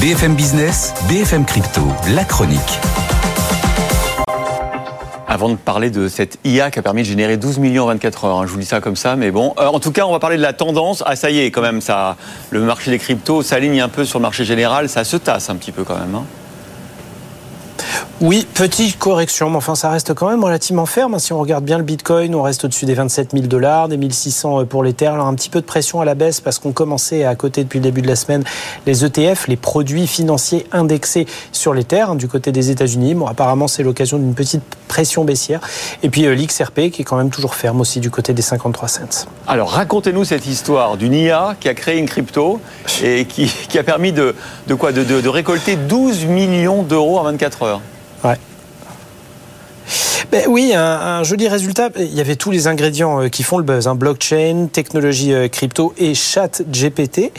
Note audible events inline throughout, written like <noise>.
BFM Business, BFM Crypto, la chronique. Avant de parler de cette IA qui a permis de générer 12 millions en 24 heures, hein, je vous dis ça comme ça, mais bon. Euh, en tout cas, on va parler de la tendance. Ah, ça y est, quand même, ça, le marché des cryptos s'aligne un peu sur le marché général, ça se tasse un petit peu quand même. Hein. Oui, petite correction, mais enfin ça reste quand même relativement ferme. Si on regarde bien le Bitcoin, on reste au-dessus des 27 000 dollars, des 1600 pour l'Ether. Alors un petit peu de pression à la baisse parce qu'on commençait à côté depuis le début de la semaine les ETF, les produits financiers indexés sur l'Ether hein, du côté des États-Unis. Bon, apparemment c'est l'occasion d'une petite pression baissière. Et puis euh, l'XRP qui est quand même toujours ferme aussi du côté des 53 cents. Alors racontez-nous cette histoire d'une IA qui a créé une crypto et qui, a permis de, quoi de, de récolter 12 millions d'euros en 24 heures. Ouais. Ben oui, un, joli résultat. Il y avait tous les ingrédients euh, qui font le buzz. Hein. Blockchain, technologie euh, crypto et chat GPT.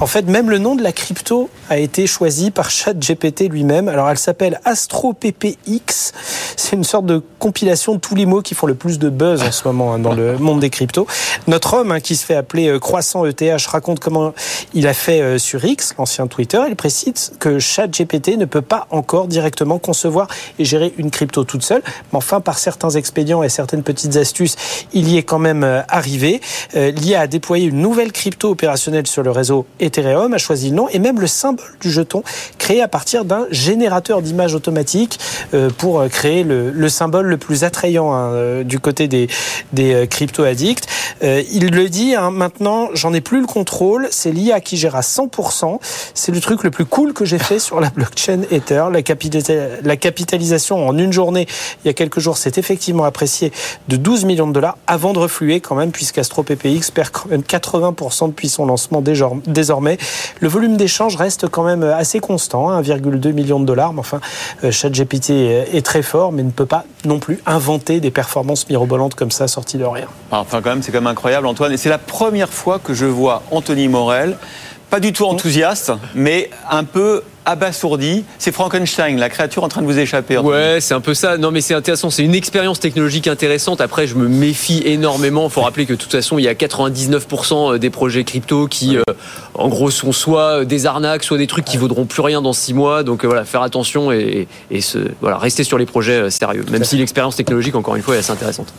En fait, même le nom de la crypto a été choisi par chat GPT lui-même. Alors, elle s'appelle AstroPPX. C'est une sorte de compilation de tous les mots qui font le plus de buzz en ce moment hein, dans le <laughs> monde des cryptos. Notre homme, hein, qui se fait appeler euh, Croissant ETH, raconte comment il a fait sur X, l'ancien Twitter. Il précise que chat GPT ne peut pas encore directement concevoir et gérer une crypto toute seule. Mais enfin, par certains expédients et certaines petites astuces, il y est quand même euh, arrivé. Euh, L'IA a déployé une nouvelle crypto opérationnelle sur le réseau Ethereum, a choisi le nom et même le symbole du jeton créé à partir d'un générateur d'images automatique euh, pour créer le, symbole le plus attrayant hein, du côté des, crypto-addicts. il le dit, hein, maintenant, j'en ai plus le contrôle, c'est l'IA qui gère à 100%. C'est le truc le plus cool que j'ai fait sur la blockchain Ether. La capitalisation en une journée, il y a quelques jours, c'est effectivement apprécié de 12 millions de dollars avant de refluer quand même, puisqu'Astro PPX perd quand même 80% depuis son lancement désormais. Le volume d'échange reste quand même assez constant, 1,2 hein, million de dollars. Mais enfin, euh, ChatGPT est très fort, mais ne peut pas non plus inventer des performances mirobolantes comme ça sorties de rien. Enfin, quand même, c'est quand même incroyable, Antoine. Et c'est la première fois que je vois Anthony Morel pas du tout enthousiaste, mais un peu abasourdi. C'est Frankenstein, la créature en train de vous échapper. Ouais, c'est un peu ça. Non, mais c'est intéressant. C'est une expérience technologique intéressante. Après, je me méfie énormément. Il faut rappeler que de toute façon, il y a 99% des projets crypto qui, euh, en gros, sont soit des arnaques, soit des trucs qui vaudront plus rien dans six mois. Donc euh, voilà, faire attention et, et se, voilà, rester sur les projets euh, sérieux. Même si l'expérience technologique, encore une fois, est assez intéressante.